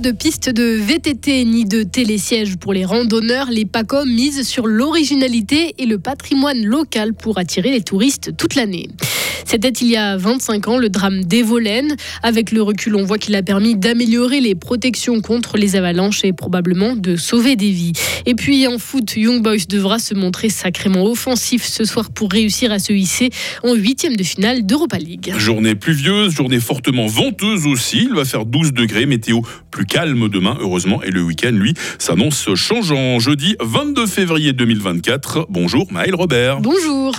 De piste de VTT ni de télésiège pour les randonneurs. Les PACOM misent sur l'originalité et le patrimoine local pour attirer les touristes toute l'année. C'était il y a 25 ans le drame d'Evolène. Avec le recul, on voit qu'il a permis d'améliorer les protections contre les avalanches et probablement de sauver des vies. Et puis en foot, Young Boys devra se montrer sacrément offensif ce soir pour réussir à se hisser en huitième de finale d'Europa League. Journée pluvieuse, journée fortement venteuse aussi. Il va faire 12 degrés, météo plus calme demain, heureusement. Et le week-end, lui, s'annonce changeant. Jeudi 22 février 2024. Bonjour Maël Robert. Bonjour.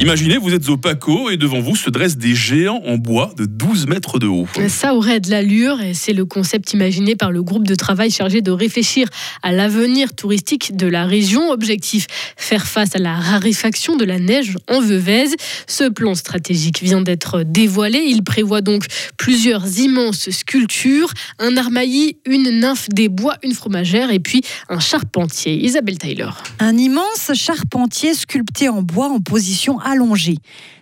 Imaginez, vous êtes au Paco et devant vous se dressent des géants en bois de 12 mètres de haut. Ça aurait de l'allure et c'est le concept imaginé par le groupe de travail chargé de réfléchir à l'avenir touristique de la région. Objectif, faire face à la raréfaction de la neige en Veuvez. Ce plan stratégique vient d'être dévoilé. Il prévoit donc plusieurs immenses sculptures, un armaillis, une nymphe des bois, une fromagère et puis un charpentier. Isabelle Taylor. Un immense charpentier sculpté en bois en position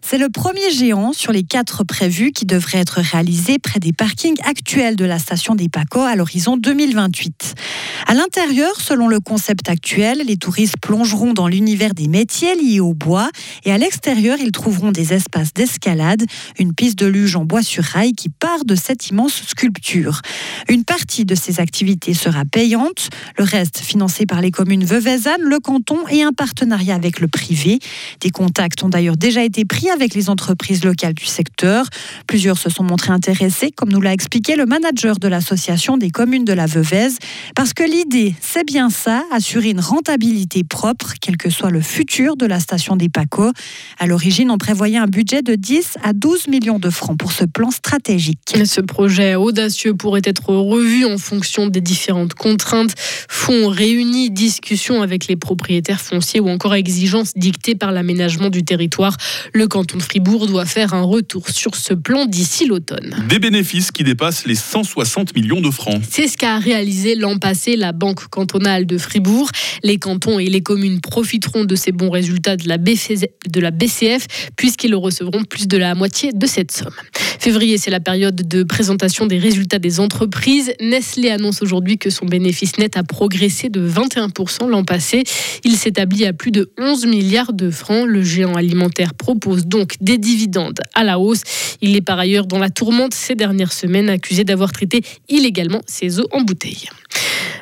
C'est le premier géant sur les quatre prévus qui devrait être réalisé près des parkings actuels de la station des Paco à l'horizon 2028. À l'intérieur, selon le concept actuel, les touristes plongeront dans l'univers des métiers liés au bois et à l'extérieur, ils trouveront des espaces d'escalade, une piste de luge en bois sur rail qui part de cette immense sculpture. Une partie de ces activités sera payante, le reste financé par les communes Veuvezanne, le canton et un partenariat avec le privé. Des contacts ont d'ailleurs déjà été pris avec les entreprises locales du secteur. Plusieurs se sont montrés intéressés, comme nous l'a expliqué le manager de l'association des communes de la Veuvez, parce que l'idée, c'est bien ça, assurer une rentabilité propre, quel que soit le futur de la station des Paco. À l'origine, on prévoyait un budget de 10 à 12 millions de francs pour ce plan stratégique. Ce projet audacieux pourrait être revu en fonction des différentes contraintes, fonds réunis, discussions avec les propriétaires fonciers ou encore exigences dictées par l'aménagement du territoire. Le canton de Fribourg doit faire un retour sur ce plan d'ici l'automne. Des bénéfices qui dépassent les 160 millions de francs. C'est ce qu'a réalisé l'an passé la Banque cantonale de Fribourg. Les cantons et les communes profiteront de ces bons résultats de la, BCF puisqu'ils recevront plus de la moitié de cette somme. Février, c'est la période de présentation des résultats des entreprises. Nestlé annonce aujourd'hui que son bénéfice net a progressé de 21% l'an passé. Il s'établit à plus de 11 milliards de francs. Le géant alimentaire propose donc des dividendes à la hausse. Il est par ailleurs dans la tourmente ces dernières semaines, accusé d'avoir traité illégalement ses eaux en bouteille.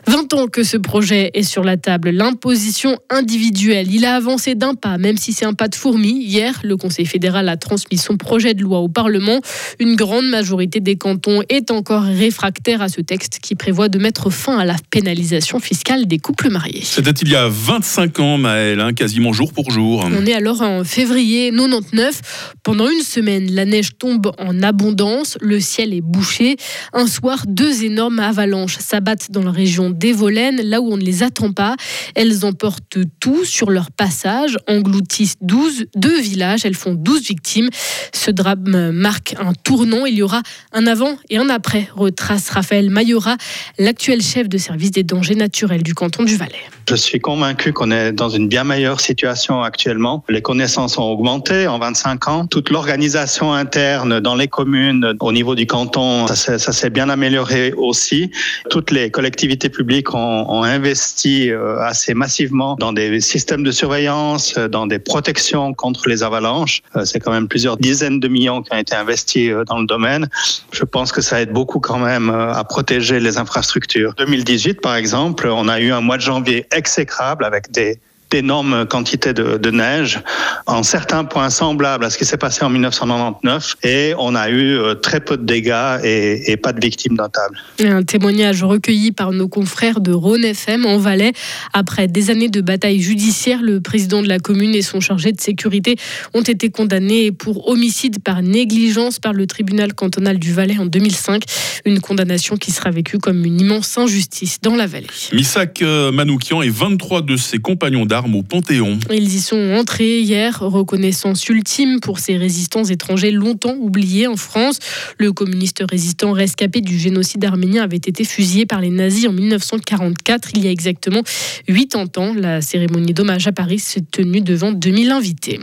20 ans que ce projet est sur la table, l'imposition individuelle. Il a avancé d'un pas, même si c'est un pas de fourmi. Hier, le Conseil fédéral a transmis son projet de loi au Parlement. Une grande majorité des cantons est encore réfractaire à ce texte qui prévoit de mettre fin à la pénalisation fiscale des couples mariés. C'était il y a 25 ans, Maël, hein, quasiment jour pour jour. On est alors en février 99. Pendant une semaine, la neige tombe en abondance, le ciel est bouché. Un soir, deux énormes avalanches s'abattent dans la région des Volaines, là où on ne les attend pas. Elles emportent tout sur leur passage, engloutissent 12, deux villages, elles font 12 victimes. Ce drame marque un tournant. Il y aura un avant et un après, retrace Raphaël Mayora, l'actuel chef de service des dangers naturels du canton du Valais. Je suis convaincu qu'on est dans une bien meilleure situation actuellement. Les connaissances ont augmenté en 25 ans. Toute l'organisation interne dans les communes, au niveau du canton, ça s'est bien amélioré aussi. Toutes les collectivités publiques ont, ont investi euh, assez massivement dans des systèmes de surveillance, euh, dans des protections contre les avalanches. Euh, c'est quand même plusieurs dizaines de millions qui ont été investis dans le domaine. Je pense que ça aide beaucoup quand même à protéger les infrastructures. 2018, par exemple, on a eu un mois de janvier exécrable avec des d'énormes quantités de, de, neige, en certains points semblables à ce qui s'est passé en 1999, et on a eu euh, très peu de dégâts et, et pas de victimes notables. Un témoignage recueilli par nos confrères de Rhône FM en Valais. Après des années de bataille judiciaire, le président de la commune et son chargé de sécurité ont été condamnés pour homicide par négligence par le tribunal cantonal du Valais en 2005. Une condamnation qui sera vécue comme une immense injustice dans la vallée. Misak euh, Manoukian et 23 de ses compagnons d'armes au Panthéon. Ils y sont entrés hier, reconnaissance ultime pour ces résistants étrangers longtemps oubliés en France. Le communiste résistant rescapé du génocide arménien avait été fusillé par les nazis en 1944, il y a exactement 80 ans. La cérémonie d'hommage à Paris s'est tenue devant 2000 invités.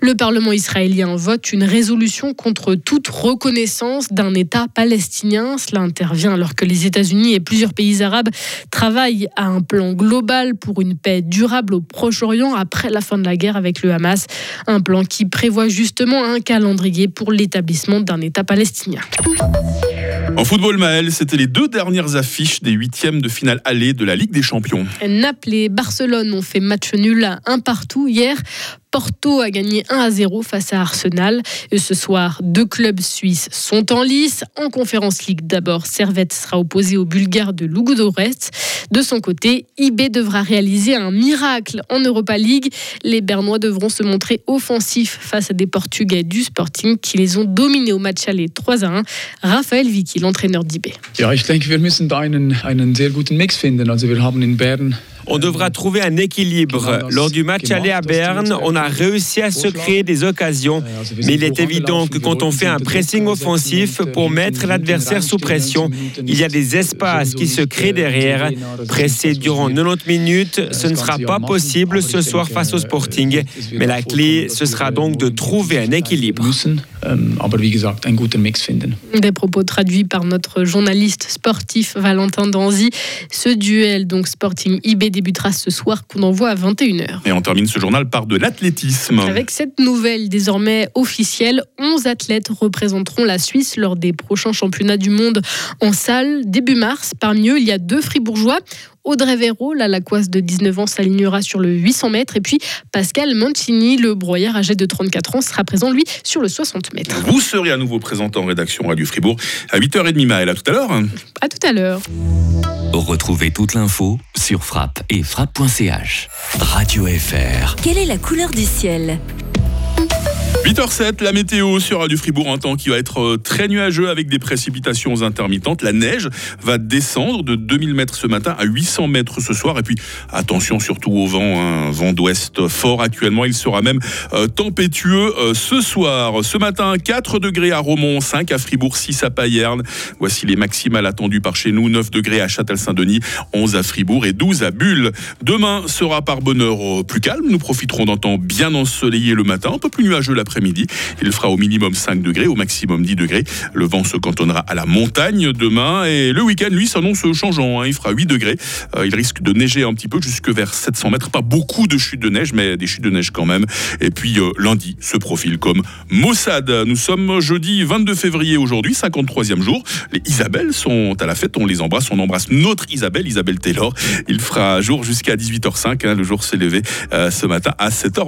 Le Parlement israélien vote une résolution contre toute reconnaissance d'un État palestinien. Cela intervient alors que les États-Unis et plusieurs pays arabes travaillent à un plan global pour une paix durable au Proche-Orient après la fin de la guerre avec le Hamas. Un plan qui prévoit justement un calendrier pour l'établissement d'un État palestinien. En football, Maël, c'était les deux dernières affiches des huitièmes de finale allée de la Ligue des Champions. Naples et Barcelone ont fait match nul à un partout hier. Porto a gagné 1 à 0 face à Arsenal. Et ce soir, deux clubs suisses sont en lice. En Conférence League, d'abord, Servette sera opposé au Bulgare de Ludogorets. De son côté, IB devra réaliser un miracle en Europa League. Les Bernois devront se montrer offensifs face à des Portugais du Sporting qui les ont dominés au match aller 3 à 1. Raphaël Vicky, l'entraîneur d'IB. Ja, ich denke, wir müssen da einen, einen sehr guten Mix finden. Also wir Bern on devra trouver un équilibre. Lors du match aller à Berne, on a réussi à se créer des occasions. Mais il est évident que quand on fait un pressing offensif pour mettre l'adversaire sous pression, il y a des espaces qui se créent derrière. Presser durant 90 minutes, ce ne sera pas possible ce soir face au Sporting. Mais la clé, ce sera donc de trouver un équilibre. Des propos traduits par notre journaliste sportif Valentin Danzy. Ce duel, donc Sporting IB débutera ce soir qu'on envoie à 21h. Et on termine ce journal par de l'athlétisme. Avec cette nouvelle désormais officielle, 11 athlètes représenteront la Suisse lors des prochains championnats du monde en salle début mars. Parmi eux, il y a deux fribourgeois. Audrey Véro, la Lacoise de 19 ans, s'alignera sur le 800 mètres. Et puis Pascal Mancini, le broyeur âgé de 34 ans, sera présent, lui, sur le 60 mètres. Vous serez à nouveau présent en rédaction Radio Fribourg à 8h30, Maëlle. À tout à l'heure. À tout à l'heure. Retrouvez toute l'info sur frappe et frappe.ch. Radio FR. Quelle est la couleur du ciel? 8h07, la météo sur Radio Fribourg, un temps qui va être euh, très nuageux avec des précipitations intermittentes. La neige va descendre de 2000 mètres ce matin à 800 mètres ce soir. Et puis, attention surtout au vent, un vent d'ouest fort actuellement. Il sera même euh, tempétueux euh, ce soir. Ce matin, 4 degrés à Romont, 5 à Fribourg, 6 à Payerne. Voici les maximales attendues par chez nous. 9 degrés à Châtel-Saint-Denis, 11 à Fribourg et 12 à Bulle. Demain sera par bonheur plus calme. Nous profiterons d'un temps bien ensoleillé le matin, un peu plus nuageux l'après midi Il fera au minimum 5 degrés, au maximum 10 degrés. Le vent se cantonnera à la montagne demain. Et le week-end, lui, s'annonce changeant. Hein. Il fera 8 degrés. Euh, il risque de neiger un petit peu jusque vers 700 mètres. Pas beaucoup de chutes de neige, mais des chutes de neige quand même. Et puis euh, lundi se profile comme Mossad. Nous sommes jeudi 22 février aujourd'hui, 53e jour. Les Isabelles sont à la fête. On les embrasse. On embrasse notre Isabelle, Isabelle Taylor. Il fera jour jusqu'à 18h05. Hein. Le jour s'est levé euh, ce matin à 7h20.